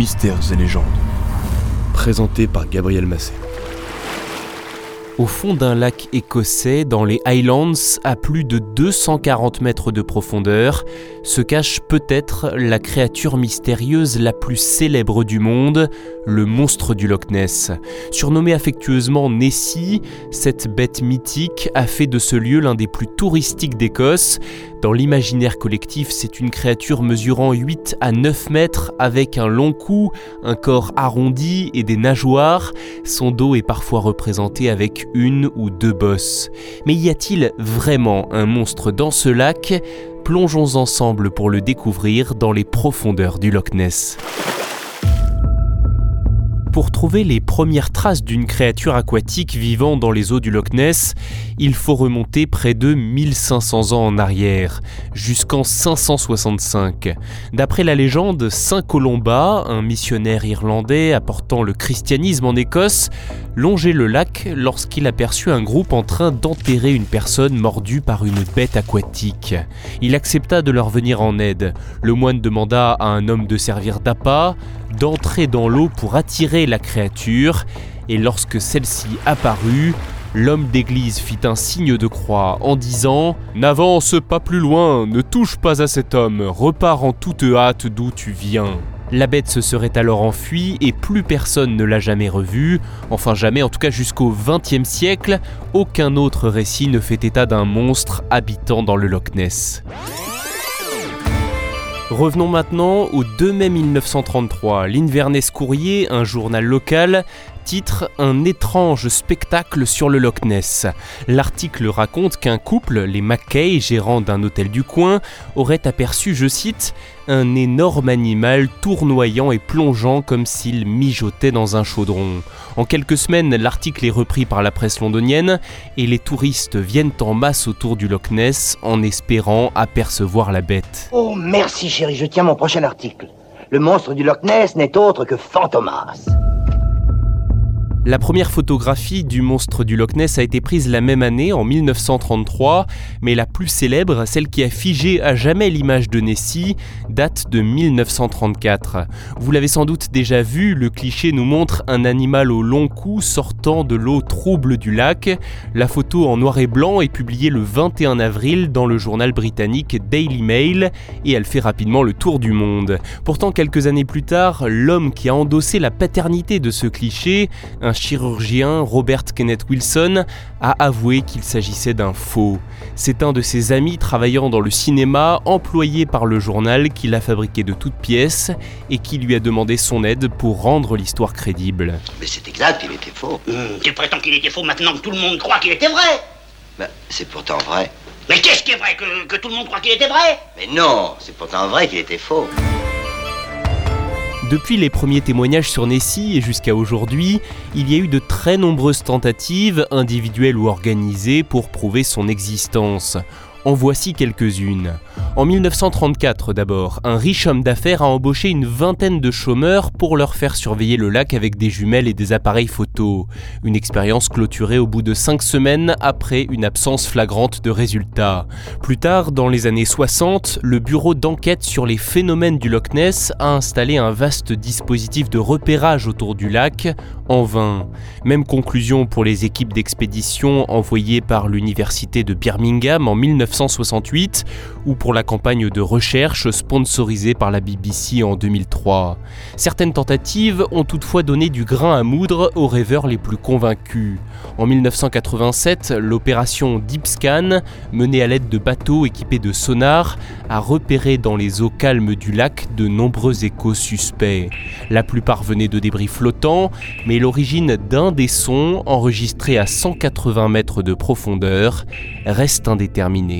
Mystères et légendes. Présenté par Gabriel Massé. Au fond d'un lac écossais, dans les Highlands, à plus de 240 mètres de profondeur, se cache peut-être la créature mystérieuse la plus célèbre du monde, le monstre du Loch Ness. Surnommé affectueusement Nessie, cette bête mythique a fait de ce lieu l'un des plus touristiques d'Écosse. Dans l'imaginaire collectif, c'est une créature mesurant 8 à 9 mètres avec un long cou, un corps arrondi et des nageoires. Son dos est parfois représenté avec une ou deux bosses. Mais y a-t-il vraiment un monstre dans ce lac? Plongeons ensemble pour le découvrir dans les profondeurs du Loch Ness. Pour trouver les premières traces d'une créature aquatique vivant dans les eaux du Loch Ness, il faut remonter près de 1500 ans en arrière, jusqu'en 565. D'après la légende, Saint Colomba, un missionnaire irlandais apportant le christianisme en Écosse, longeait le lac lorsqu'il aperçut un groupe en train d'enterrer une personne mordue par une bête aquatique. Il accepta de leur venir en aide. Le moine demanda à un homme de servir d'appât, d'entrer dans l'eau pour attirer la créature, et lorsque celle-ci apparut, l'homme d'église fit un signe de croix en disant ⁇ N'avance pas plus loin, ne touche pas à cet homme, repars en toute hâte d'où tu viens ⁇ la bête se serait alors enfuie et plus personne ne l'a jamais revue, enfin jamais en tout cas jusqu'au XXe siècle, aucun autre récit ne fait état d'un monstre habitant dans le Loch Ness. Revenons maintenant au 2 mai 1933. L'Inverness Courrier, un journal local, titre Un étrange spectacle sur le Loch Ness. L'article raconte qu'un couple, les Mackay, gérants d'un hôtel du coin, aurait aperçu, je cite, un énorme animal tournoyant et plongeant comme s'il mijotait dans un chaudron. En quelques semaines, l'article est repris par la presse londonienne et les touristes viennent en masse autour du Loch Ness en espérant apercevoir la bête. Oh merci chérie, je tiens mon prochain article. Le monstre du Loch Ness n'est autre que Fantomas. La première photographie du monstre du Loch Ness a été prise la même année, en 1933, mais la plus célèbre, celle qui a figé à jamais l'image de Nessie, date de 1934. Vous l'avez sans doute déjà vu, le cliché nous montre un animal au long cou sortant de l'eau trouble du lac. La photo en noir et blanc est publiée le 21 avril dans le journal britannique Daily Mail et elle fait rapidement le tour du monde. Pourtant, quelques années plus tard, l'homme qui a endossé la paternité de ce cliché, chirurgien, Robert Kenneth Wilson, a avoué qu'il s'agissait d'un faux. C'est un de ses amis travaillant dans le cinéma, employé par le journal, qu'il a fabriqué de toutes pièces et qui lui a demandé son aide pour rendre l'histoire crédible. Mais c'est exact, il était faux. Hum, tu prétends qu'il était faux maintenant que tout le monde croit qu'il était vrai Ben, c'est pourtant vrai. Mais qu'est-ce qui est vrai que, que tout le monde croit qu'il était vrai? Mais non, c'est pourtant vrai qu'il était faux. Depuis les premiers témoignages sur Nessie et jusqu'à aujourd'hui, il y a eu de très nombreuses tentatives, individuelles ou organisées, pour prouver son existence. En voici quelques-unes. En 1934 d'abord, un riche homme d'affaires a embauché une vingtaine de chômeurs pour leur faire surveiller le lac avec des jumelles et des appareils photo. Une expérience clôturée au bout de cinq semaines après une absence flagrante de résultats. Plus tard, dans les années 60, le bureau d'enquête sur les phénomènes du Loch Ness a installé un vaste dispositif de repérage autour du lac, en vain. Même conclusion pour les équipes d'expédition envoyées par l'université de Birmingham en 1968 ou pour la campagne de recherche sponsorisée par la BBC en 2003. Certaines tentatives ont toutefois donné du grain à moudre aux rêveurs les plus convaincus. En 1987, l'opération Deep Scan, menée à l'aide de bateaux équipés de sonars, a repéré dans les eaux calmes du lac de nombreux échos suspects. La plupart venaient de débris flottants, mais l'origine d'un des sons, enregistrés à 180 mètres de profondeur, reste indéterminée.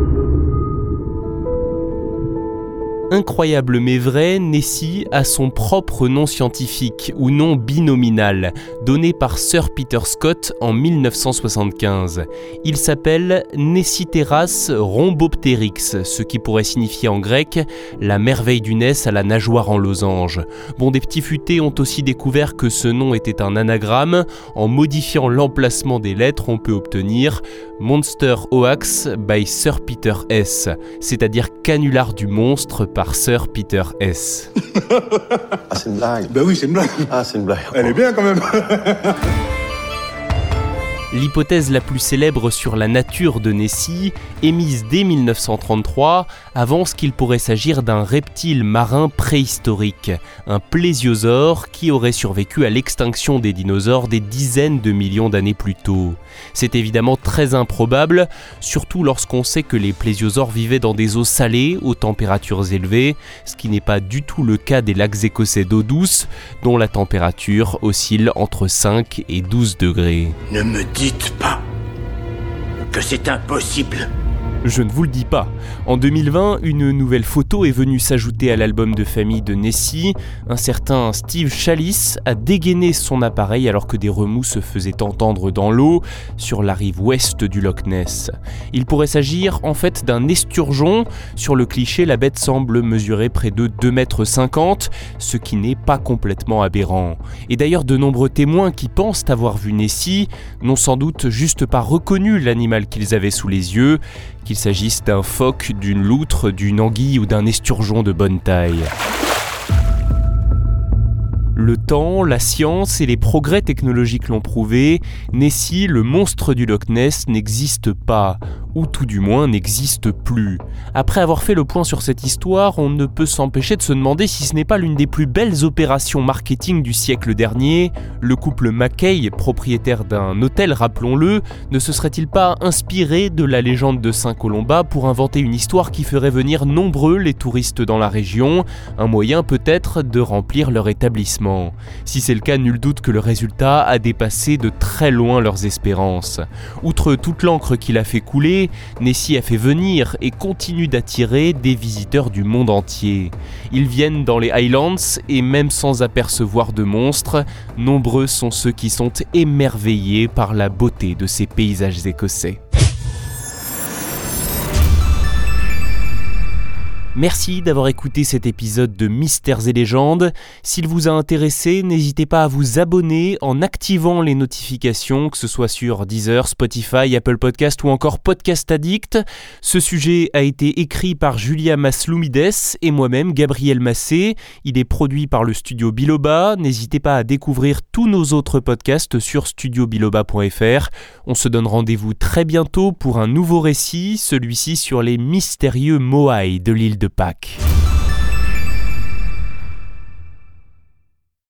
Incroyable mais vrai, Nessie a son propre nom scientifique ou nom binominal, donné par Sir Peter Scott en 1975. Il s'appelle Nessiteras rhombopteryx, ce qui pourrait signifier en grec la merveille du Ness à la nageoire en losange. Bon, des petits futés ont aussi découvert que ce nom était un anagramme. En modifiant l'emplacement des lettres, on peut obtenir Monster Hoax by Sir Peter S, c'est-à-dire canular du monstre par par Sir Peter S. ah, c'est une blague. Ben oui, c'est une blague. Ah, c'est une blague. Elle est bien quand même. L'hypothèse la plus célèbre sur la nature de Nessie, émise dès 1933, avance qu'il pourrait s'agir d'un reptile marin préhistorique, un plésiosaure qui aurait survécu à l'extinction des dinosaures des dizaines de millions d'années plus tôt. C'est évidemment très improbable, surtout lorsqu'on sait que les plésiosaures vivaient dans des eaux salées aux températures élevées, ce qui n'est pas du tout le cas des lacs écossais d'eau douce, dont la température oscille entre 5 et 12 degrés. Dites pas que c'est impossible. Je ne vous le dis pas. En 2020, une nouvelle photo est venue s'ajouter à l'album de famille de Nessie. Un certain Steve Chalice a dégainé son appareil alors que des remous se faisaient entendre dans l'eau sur la rive ouest du Loch Ness. Il pourrait s'agir en fait d'un esturgeon. Sur le cliché, la bête semble mesurer près de 2,50 mètres, ce qui n'est pas complètement aberrant. Et d'ailleurs, de nombreux témoins qui pensent avoir vu Nessie n'ont sans doute juste pas reconnu l'animal qu'ils avaient sous les yeux qu'il s'agisse d'un phoque, d'une loutre, d'une anguille ou d'un esturgeon de bonne taille. Le temps, la science et les progrès technologiques l'ont prouvé, Nessie, le monstre du Loch Ness, n'existe pas, ou tout du moins n'existe plus. Après avoir fait le point sur cette histoire, on ne peut s'empêcher de se demander si ce n'est pas l'une des plus belles opérations marketing du siècle dernier. Le couple Mackay, propriétaire d'un hôtel, rappelons-le, ne se serait-il pas inspiré de la légende de Saint-Colomba pour inventer une histoire qui ferait venir nombreux les touristes dans la région, un moyen peut-être de remplir leur établissement Si c'est le cas, nul doute que le résultat a dépassé de très loin leurs espérances. Outre toute l'encre qu'il a fait couler, Nessie a fait venir et continue d'attirer des visiteurs du monde entier. Ils viennent dans les Highlands et même sans apercevoir de monstres, nombreux sont ceux qui sont émerveillés par la beauté de ces paysages écossais. Merci d'avoir écouté cet épisode de Mystères et légendes. S'il vous a intéressé, n'hésitez pas à vous abonner en activant les notifications, que ce soit sur Deezer, Spotify, Apple Podcast ou encore Podcast Addict. Ce sujet a été écrit par Julia Masloumides et moi-même, Gabriel Massé. Il est produit par le studio Biloba. N'hésitez pas à découvrir tous nos autres podcasts sur studiobiloba.fr. On se donne rendez-vous très bientôt pour un nouveau récit, celui-ci sur les mystérieux Moai de l'île de Pâques.